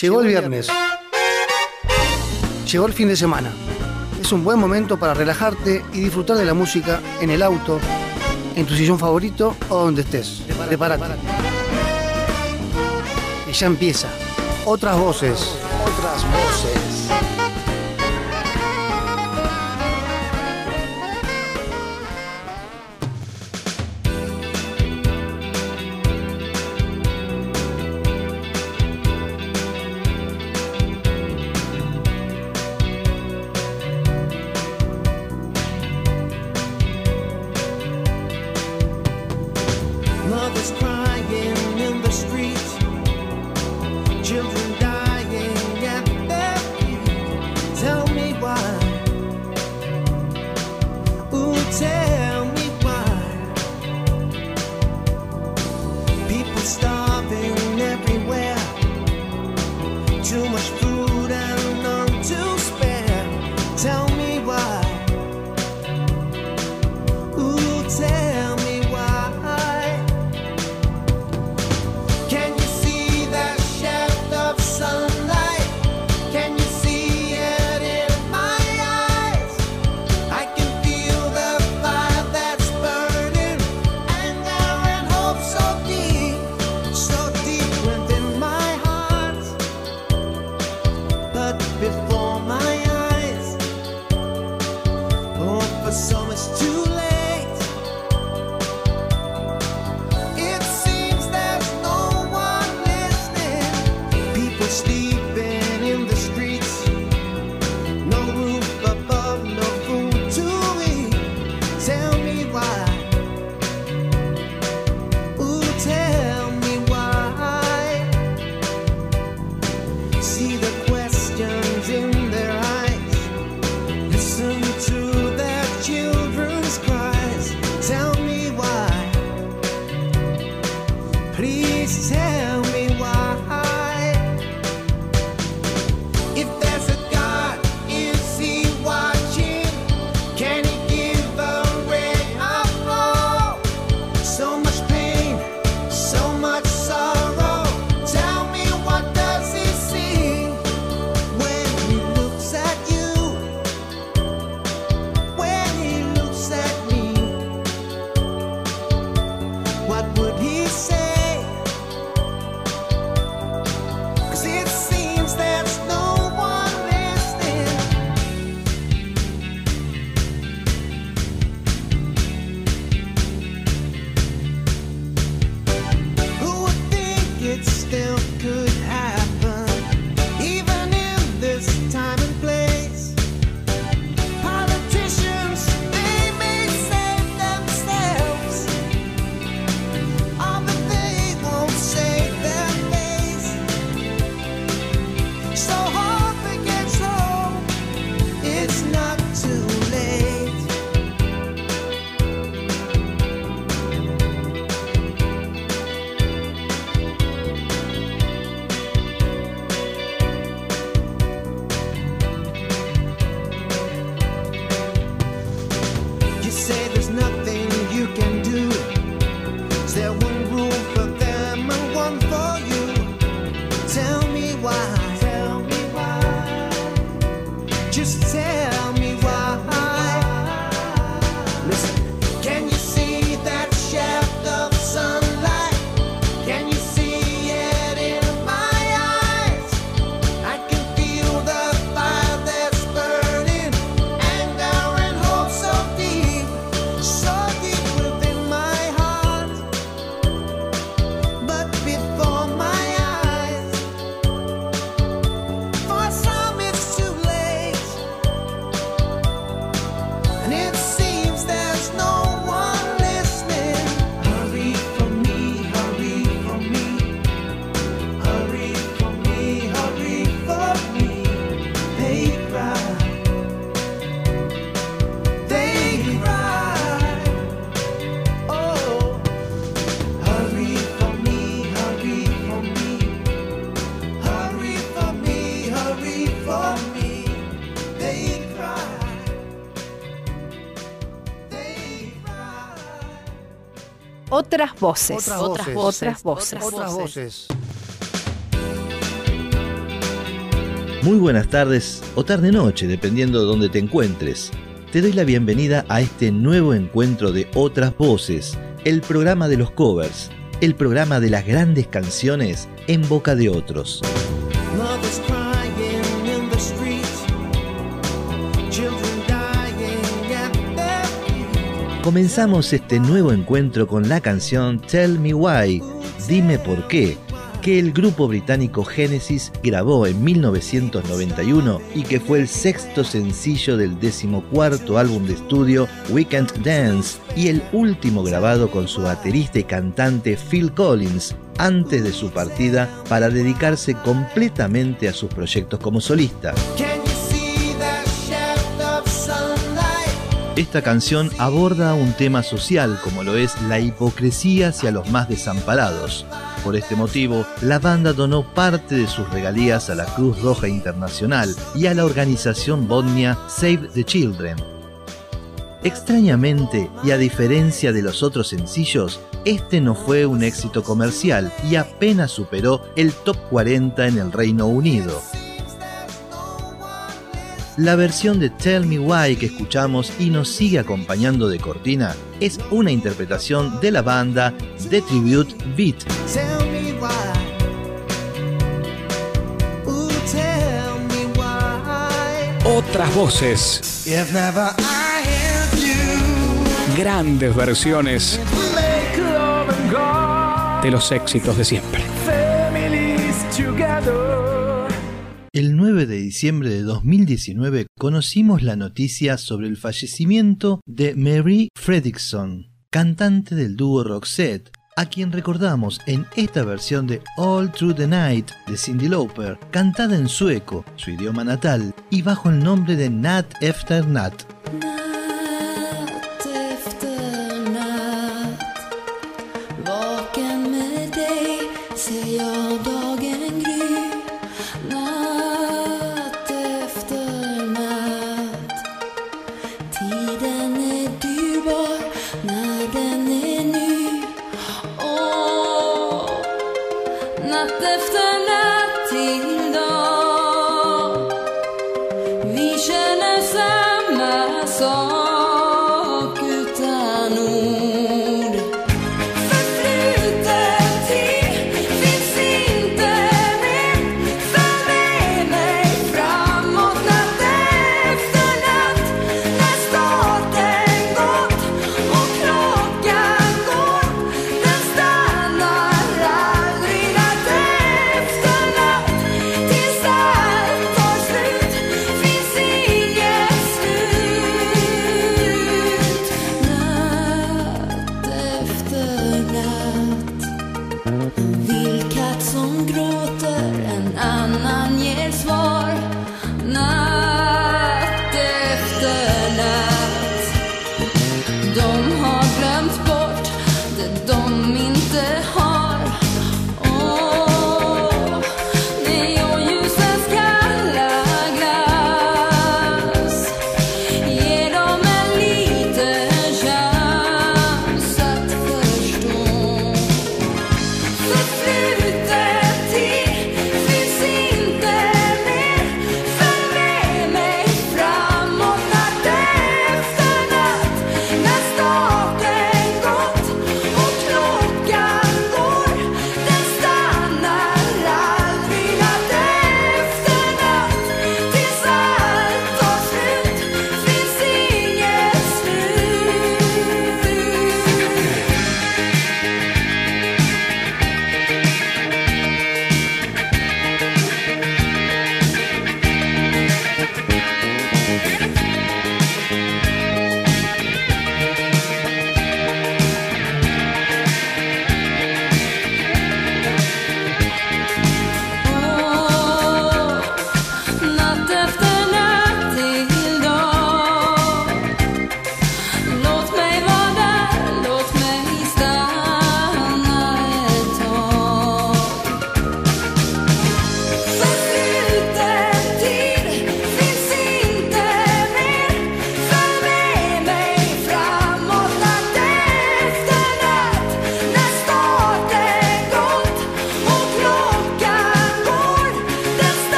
Llegó el viernes. Llegó el fin de semana. Es un buen momento para relajarte y disfrutar de la música en el auto, en tu sillón favorito o donde estés. Prepárate. Y ya empieza. Otras voces. Otras voces. otras voces. Otras, voces. Otras voces. Otras voces. Muy buenas tardes o tarde-noche, dependiendo de dónde te encuentres. Te doy la bienvenida a este nuevo encuentro de Otras Voces, el programa de los covers, el programa de las grandes canciones en boca de otros. Comenzamos este nuevo encuentro con la canción Tell Me Why, Dime por qué, que el grupo británico Genesis grabó en 1991 y que fue el sexto sencillo del decimocuarto álbum de estudio Weekend Dance y el último grabado con su baterista y cantante Phil Collins antes de su partida para dedicarse completamente a sus proyectos como solista. Esta canción aborda un tema social como lo es la hipocresía hacia los más desamparados. Por este motivo, la banda donó parte de sus regalías a la Cruz Roja Internacional y a la organización bosnia Save the Children. Extrañamente, y a diferencia de los otros sencillos, este no fue un éxito comercial y apenas superó el top 40 en el Reino Unido. La versión de Tell Me Why que escuchamos y nos sigue acompañando de cortina es una interpretación de la banda The Tribute Beat. Otras voces, grandes versiones de los éxitos de siempre. 9 de diciembre de 2019 conocimos la noticia sobre el fallecimiento de Mary Fredriksson, cantante del dúo Roxette, a quien recordamos en esta versión de All Through the Night de Cyndi Lauper, cantada en sueco, su idioma natal, y bajo el nombre de Nat Efter Nat.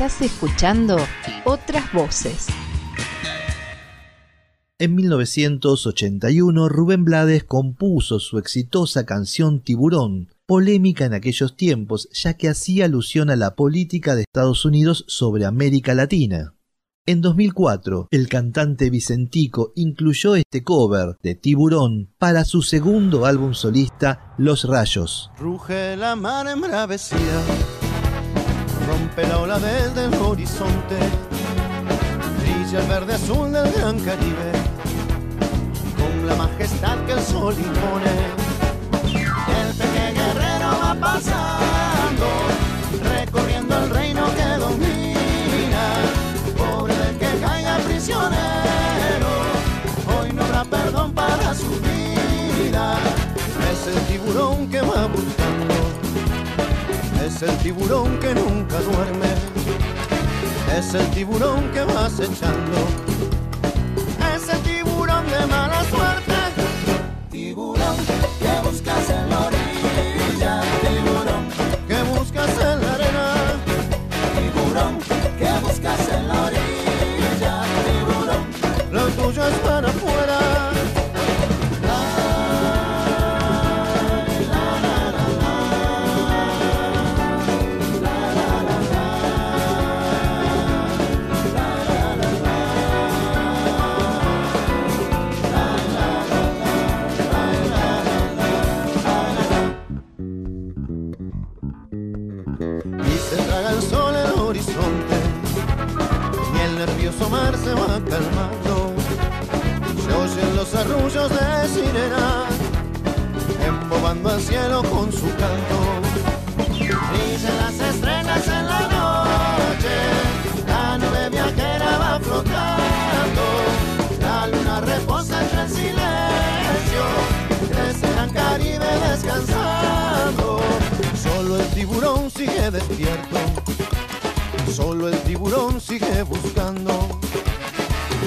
Estás escuchando otras voces. En 1981, Rubén Blades compuso su exitosa canción Tiburón, polémica en aquellos tiempos, ya que hacía alusión a la política de Estados Unidos sobre América Latina. En 2004, el cantante Vicentico incluyó este cover de Tiburón para su segundo álbum solista, Los Rayos. Ruge la mar embravecida, rompe la ola desde el horizonte, brilla el verde azul del gran Caribe, con la majestad que el sol impone. El pequeño guerrero va pasando, recorriendo el reino que domina, pobre del que caiga prisionero, hoy no habrá perdón para su vida. Es el tiburón que va buscando, es el tiburón que nunca duerme, es el tiburón que va acechando, es el tiburón de mala suerte. Tiburón que buscas en la orilla, sigue buscando.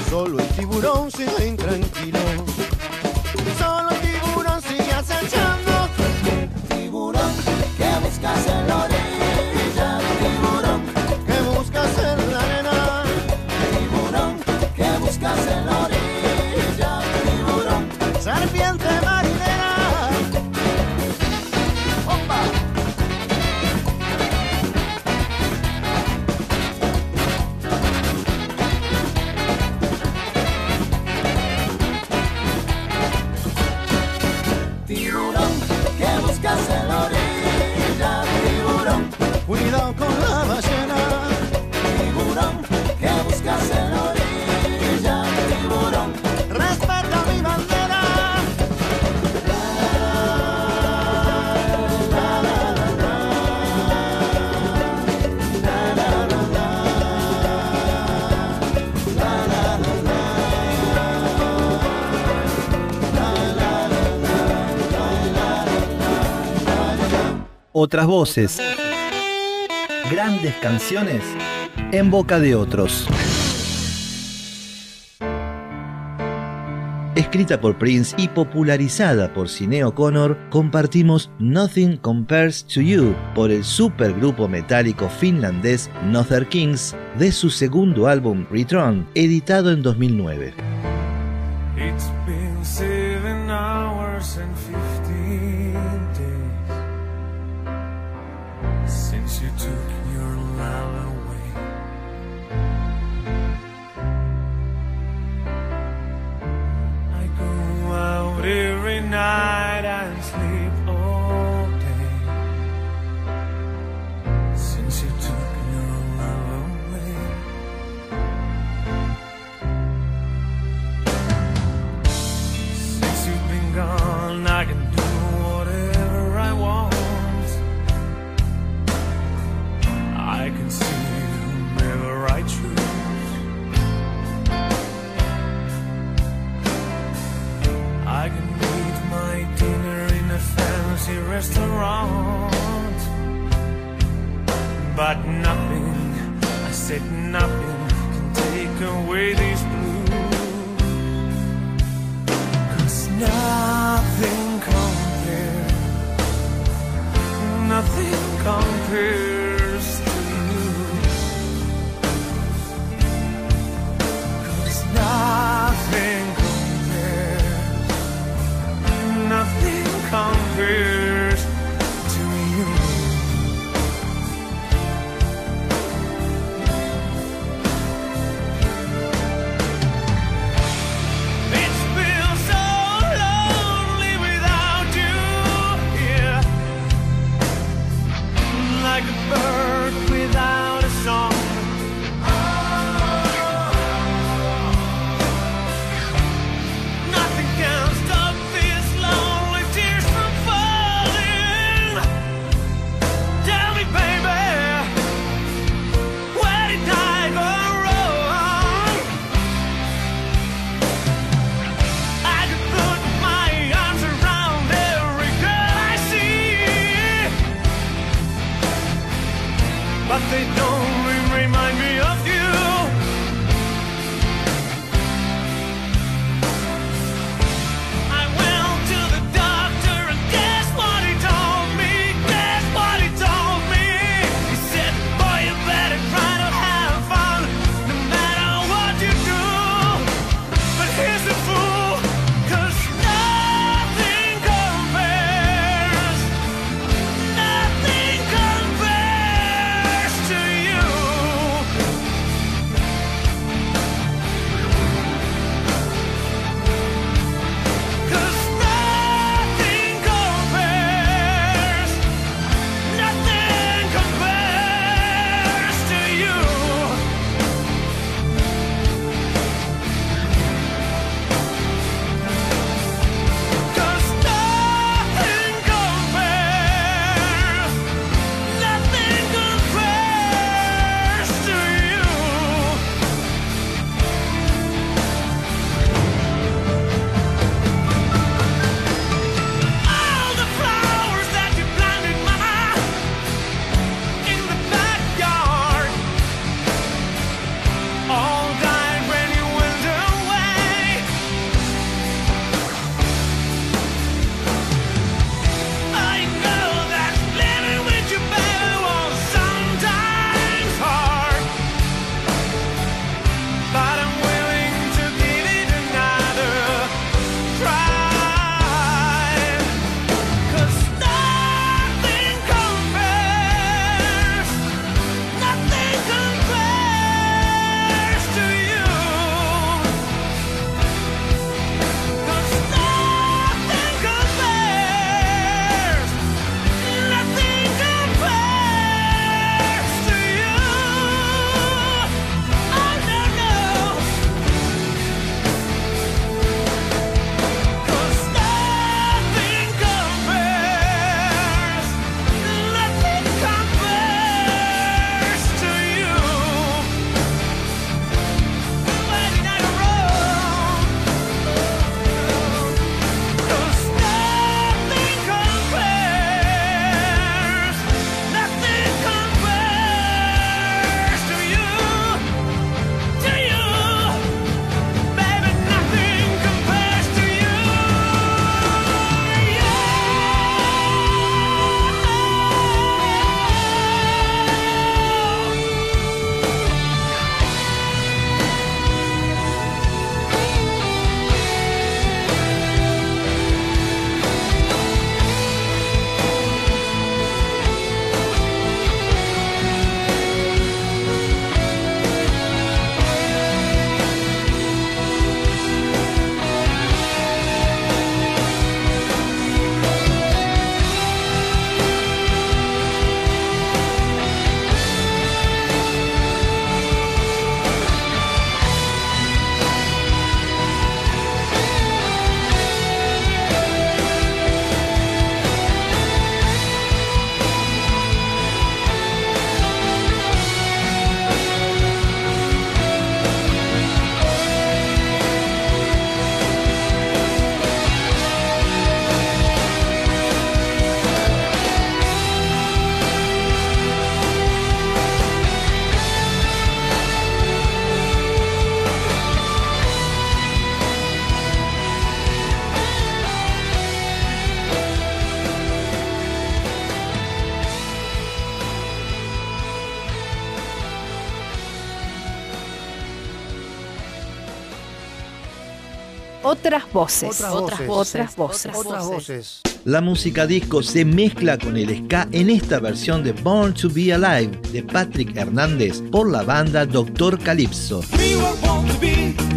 Solo el tiburón sigue intranquilo. Otras voces. Grandes canciones en boca de otros. Escrita por Prince y popularizada por Sinéad O'Connor, compartimos Nothing Compares to You por el supergrupo metálico finlandés Northern Kings de su segundo álbum Return, editado en 2009. It's been go out every night and sleep restaurant. But nothing, I said nothing Can take away these blues. Cause nothing compares Nothing compares to you. Cause nothing compares Nothing compares Otras voces. Otras Otras, voces. otras voces. Otras voces. La música disco se mezcla con el ska en esta versión de Born to Be Alive de Patrick Hernández por la banda Doctor Calypso. We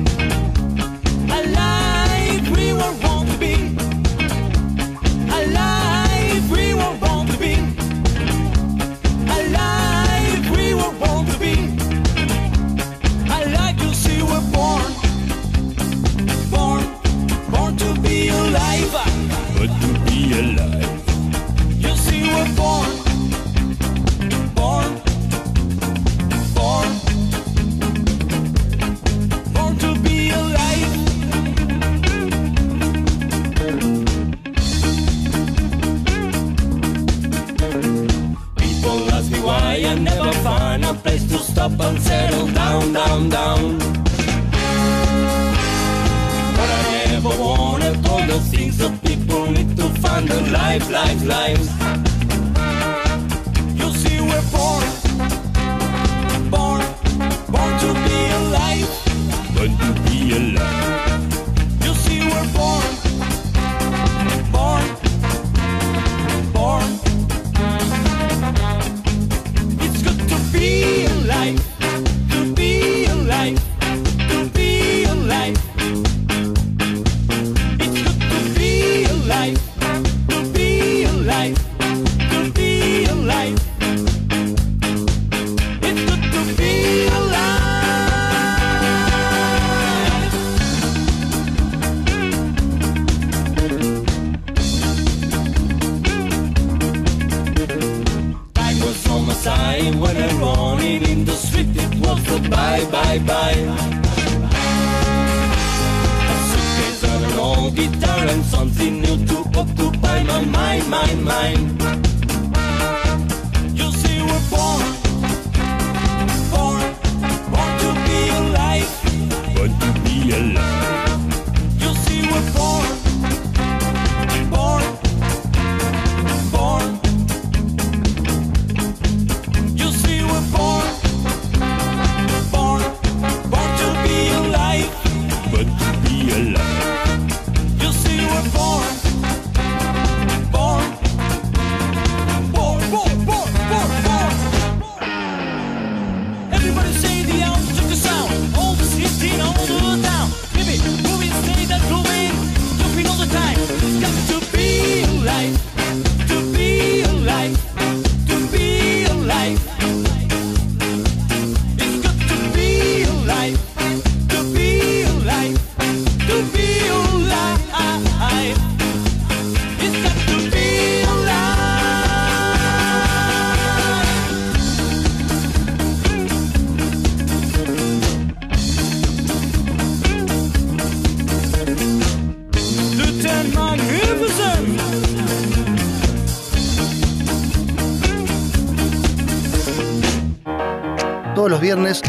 viernes.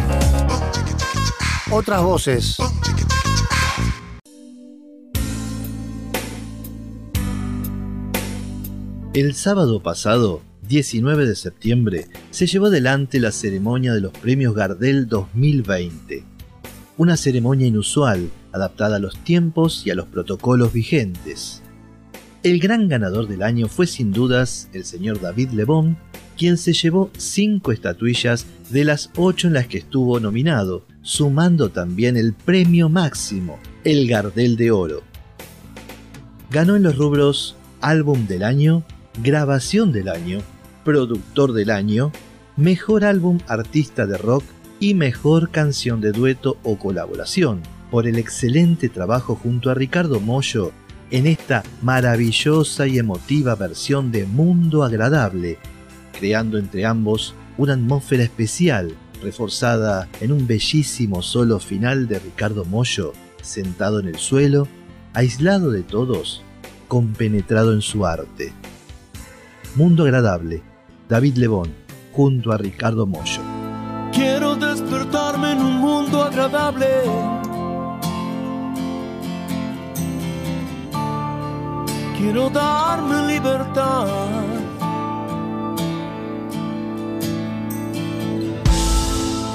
Otras voces. El sábado pasado, 19 de septiembre, se llevó adelante la ceremonia de los premios Gardel 2020. Una ceremonia inusual, adaptada a los tiempos y a los protocolos vigentes. El gran ganador del año fue sin dudas el señor David Lebón, quien se llevó cinco estatuillas de las ocho en las que estuvo nominado, sumando también el premio máximo, el Gardel de Oro. Ganó en los rubros Álbum del Año, Grabación del Año, Productor del Año, Mejor Álbum Artista de Rock y Mejor Canción de Dueto o Colaboración, por el excelente trabajo junto a Ricardo Mollo en esta maravillosa y emotiva versión de Mundo Agradable, creando entre ambos una atmósfera especial, reforzada en un bellísimo solo final de Ricardo Mollo, sentado en el suelo, aislado de todos, compenetrado en su arte. Mundo Agradable, David Lebón, junto a Ricardo Mollo. Quiero despertarme en un mundo agradable. Quiero darme libertad.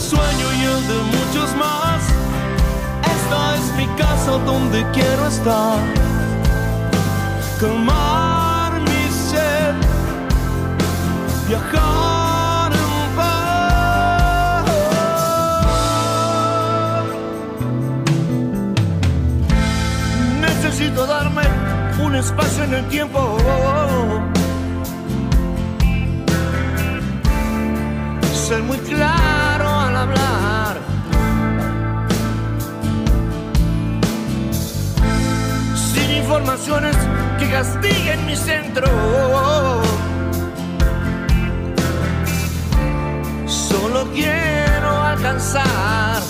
sueño y el de muchos más. Esta es mi casa donde quiero estar. Calmar mi sed, viajar. Necesito darme un espacio en el tiempo. Ser muy claro informaciones que castiguen mi centro. Solo quiero alcanzar.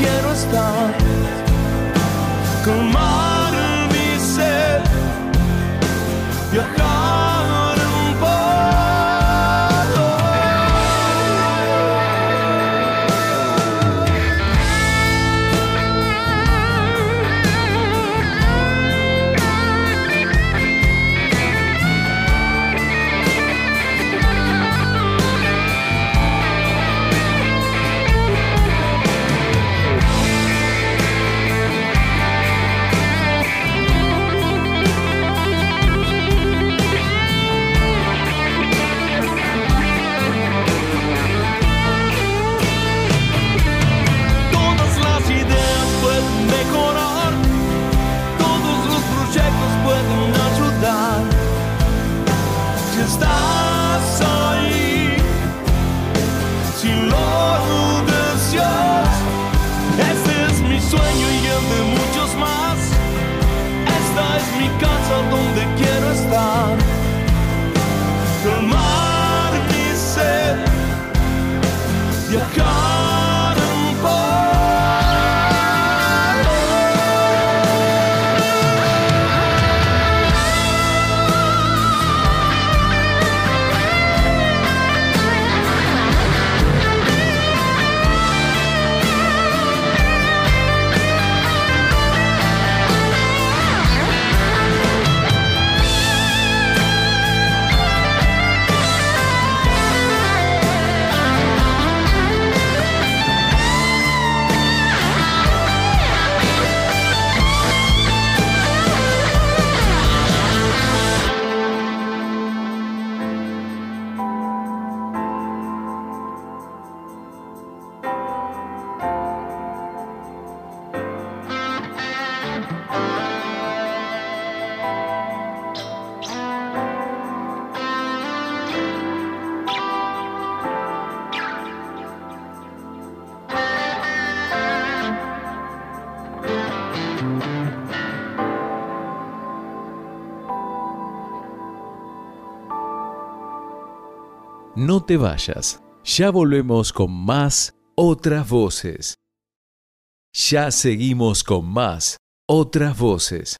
Quiero No te vayas. Ya volvemos con más otras voces. Ya seguimos con más otras voces.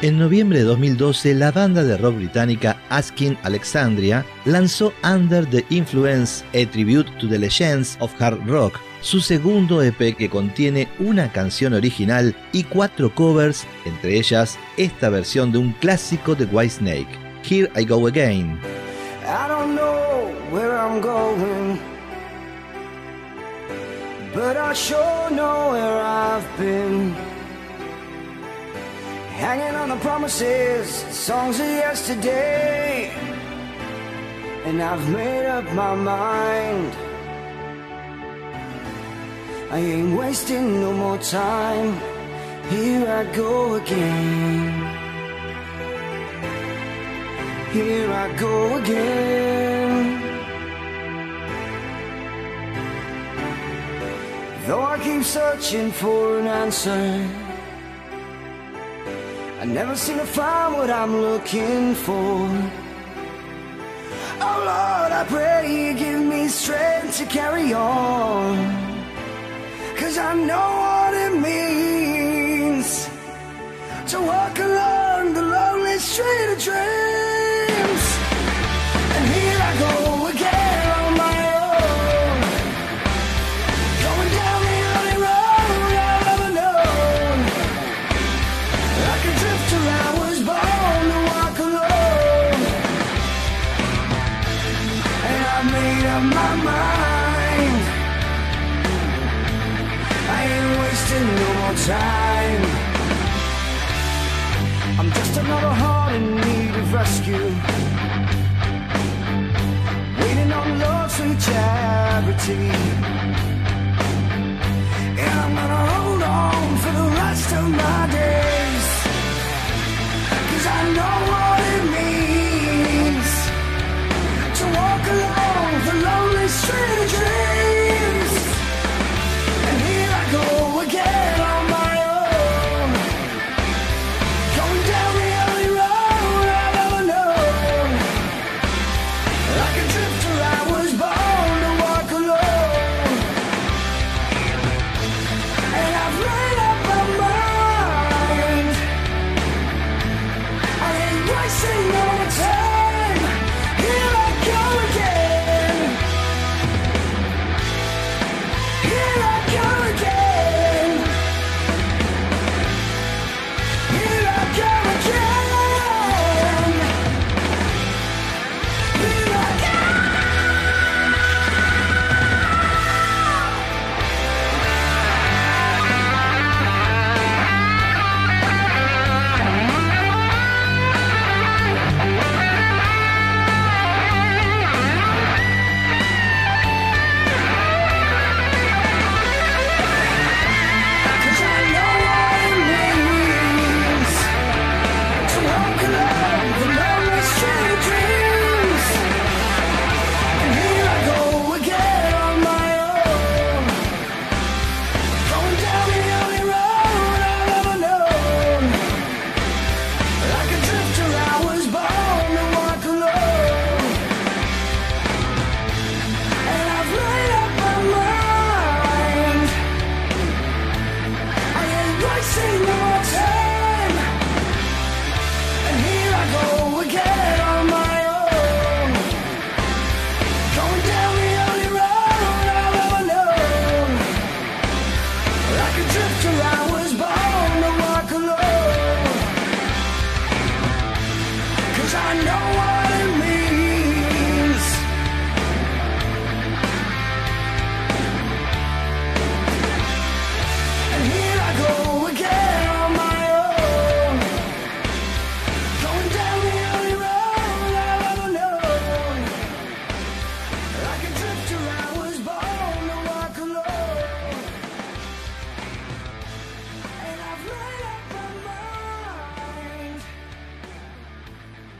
En noviembre de 2012, la banda de rock británica Asking Alexandria lanzó Under the Influence, a tribute to the legends of hard rock, su segundo EP que contiene una canción original y cuatro covers, entre ellas esta versión de un clásico de Whitesnake, Here I Go Again. I don't know where I'm going, but I sure know where I've been. Hanging on the promises, songs of yesterday, and I've made up my mind. I ain't wasting no more time. Here I go again. Here I go again. Though I keep searching for an answer. I never seem to find what I'm looking for. Oh Lord, I pray you give me strength to carry on. Cause I know what it means to walk along the lonely street of dreams. Time. I'm just another heart in need of rescue. Waiting on love's sweet charity. And I'm gonna hold on for the rest of my days. Cause I know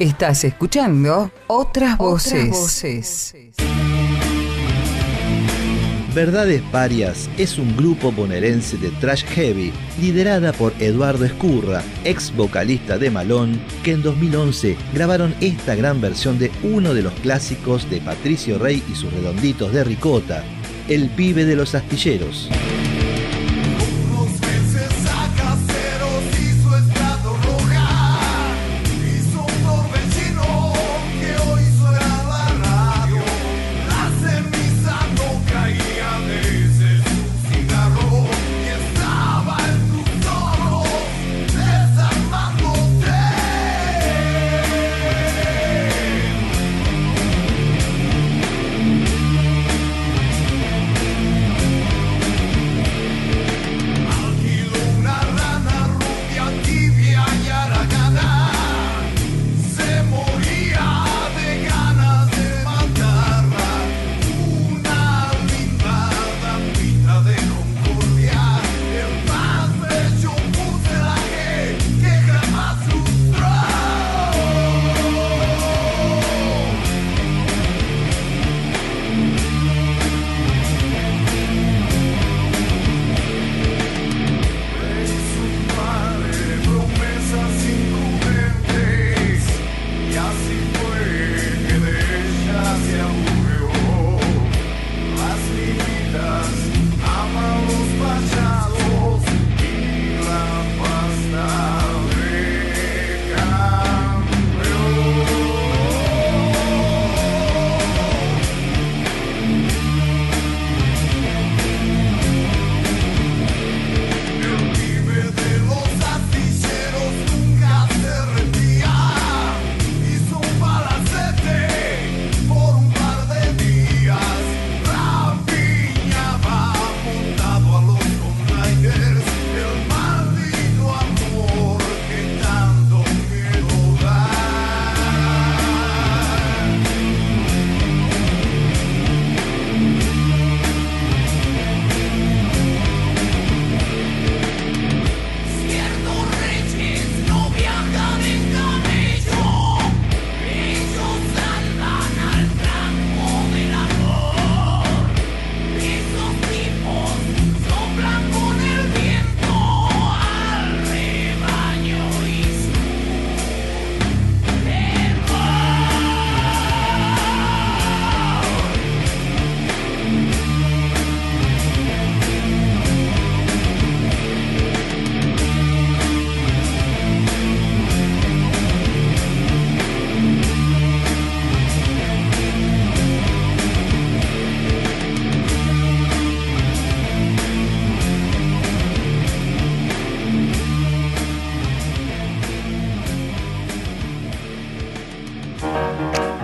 Estás escuchando otras voces. Verdades Parias es un grupo bonaerense de thrash heavy liderada por Eduardo Escurra, ex vocalista de Malón, que en 2011 grabaron esta gran versión de uno de los clásicos de Patricio Rey y sus redonditos de ricota, El pibe de los astilleros.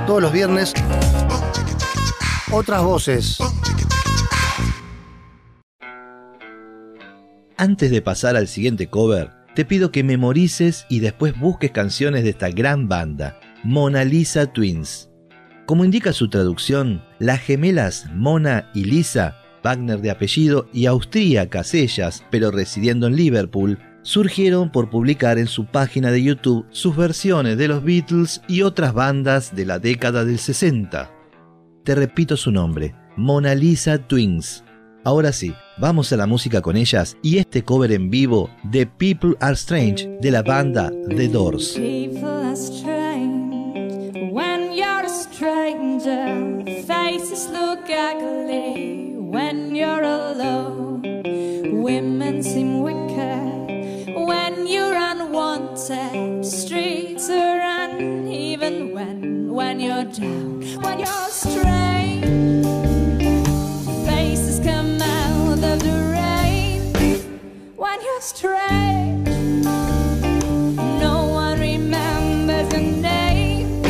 Todos los viernes. Otras voces. Antes de pasar al siguiente cover, te pido que memorices y después busques canciones de esta gran banda, Mona Lisa Twins. Como indica su traducción, las gemelas Mona y Lisa, Wagner de apellido y austríacas ellas, pero residiendo en Liverpool, surgieron por publicar en su página de YouTube sus versiones de los Beatles y otras bandas de la década del 60. Te repito su nombre, Mona Lisa Twins. Ahora sí, vamos a la música con ellas y este cover en vivo de People Are Strange de la banda The Doors. Unwanted. Streets are uneven when when you're down. When you're strange, faces come out of the rain. When you're strange. No one remembers your name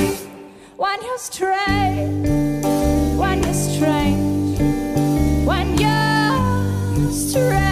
when you're strange. When you're strange. When you're strange.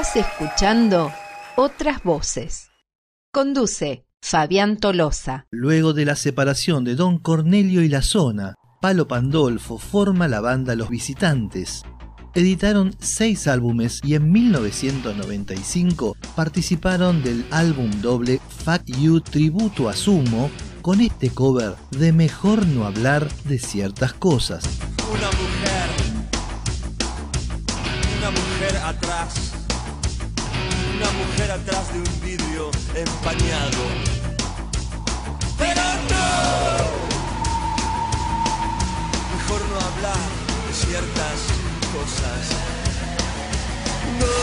Estás escuchando Otras Voces. Conduce Fabián Tolosa. Luego de la separación de Don Cornelio y la zona, Palo Pandolfo forma la banda Los Visitantes. Editaron seis álbumes y en 1995 participaron del álbum doble Fuck You Tributo a Sumo con este cover de Mejor no hablar de ciertas cosas. Una mujer, una mujer atrás, una mujer atrás de un vidrio empañado. Pero no, mejor no hablar de ciertas cosas. No,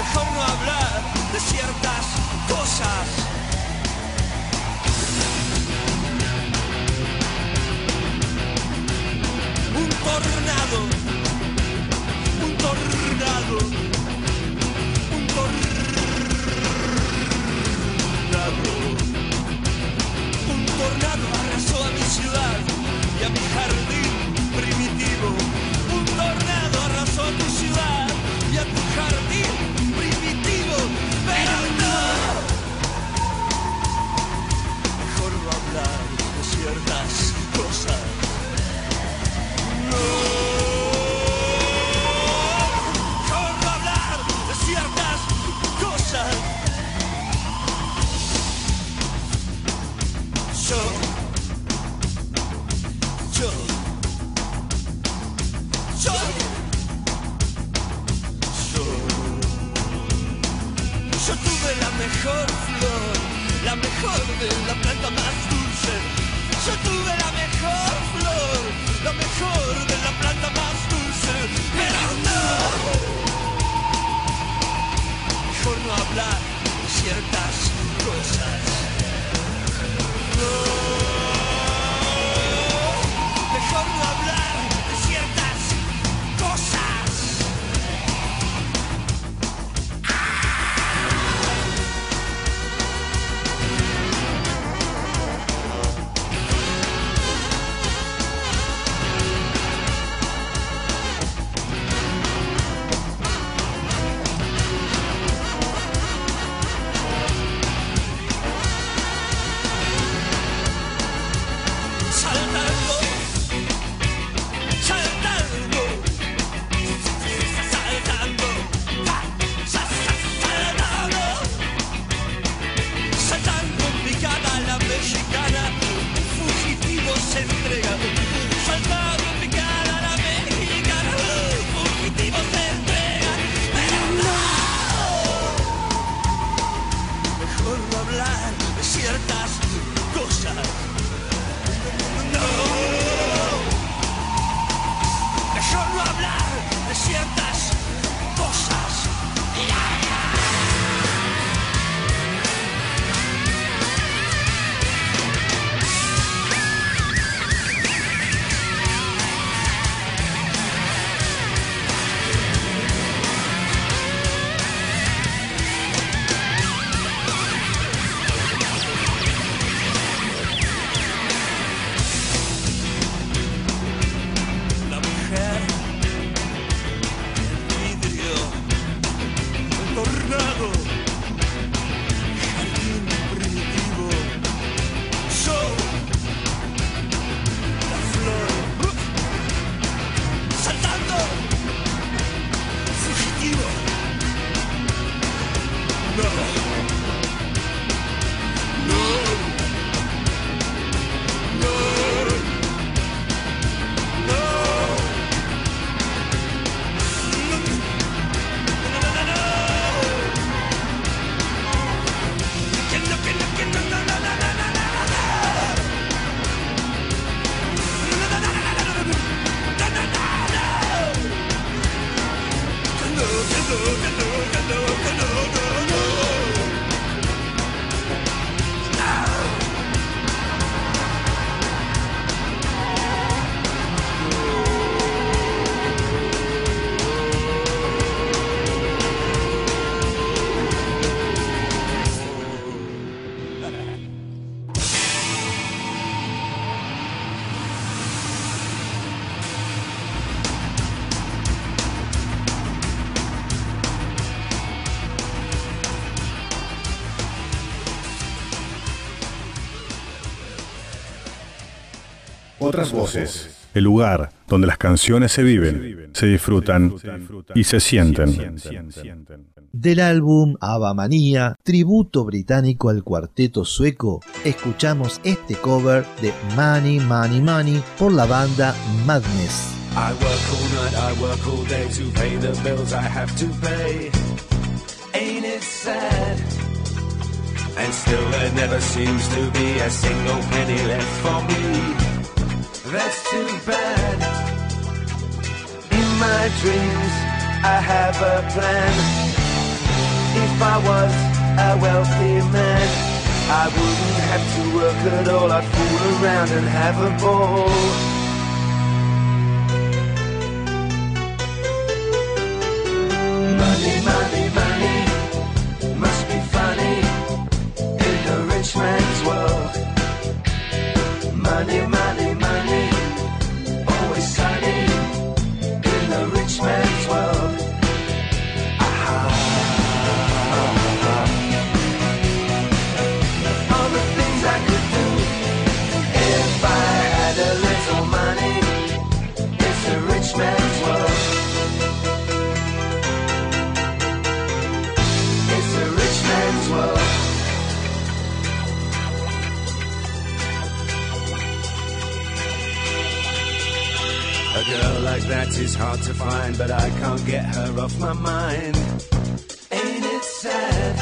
mejor no hablar de ciertas cosas. un tornado, tornado, la mejor de la planta más dulce. Yo tuve Otras voces. El lugar donde las canciones se viven, se disfrutan y se sienten. Del álbum Manía, tributo británico al cuarteto sueco, escuchamos este cover de Money, Money, Money por la banda Madness. I work all night, I work all day to pay the bills I have to pay. Ain't it sad? And still there never seems to be a single penny left for me. That's too bad. In my dreams, I have a plan. If I was a wealthy man, I wouldn't have to work at all. I'd fool around and have a ball. Money, money, money that is hard to find, but I can't get her off my mind. Ain't it sad?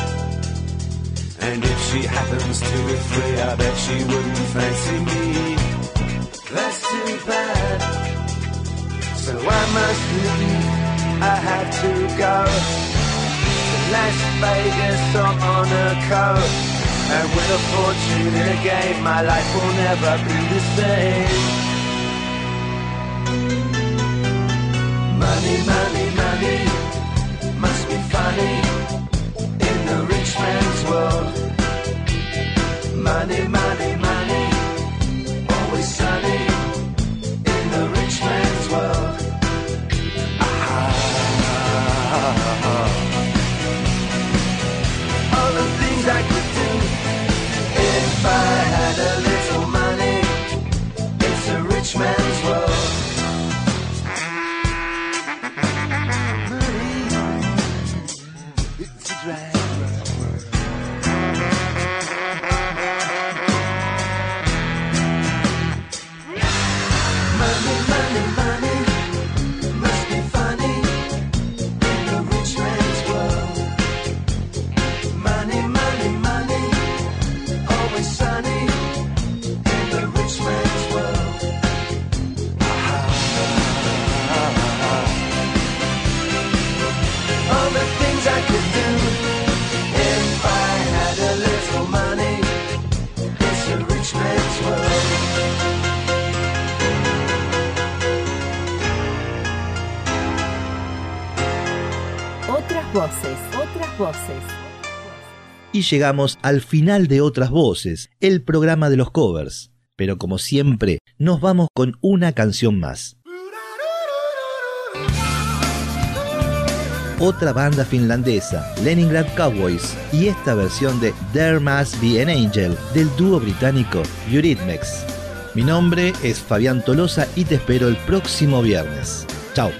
And if she happens to be free, I bet she wouldn't fancy me. That's too bad. So I must leave. I have to go to Las Vegas or on Monaco. And with a fortune in a game, my life will never be the same. Money, money, must be funny llegamos al final de Otras Voces, el programa de los covers. Pero como siempre, nos vamos con una canción más. Otra banda finlandesa, Leningrad Cowboys, y esta versión de There Must Be an Angel del dúo británico Eurythmics. Mi nombre es Fabián Tolosa y te espero el próximo viernes. Chao.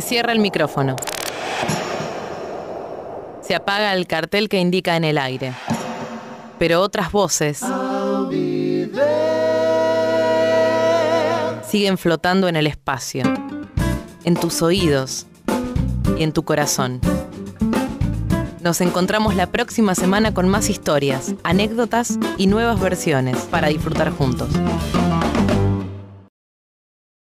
Se cierra el micrófono. Se apaga el cartel que indica en el aire. Pero otras voces siguen flotando en el espacio, en tus oídos y en tu corazón. Nos encontramos la próxima semana con más historias, anécdotas y nuevas versiones para disfrutar juntos.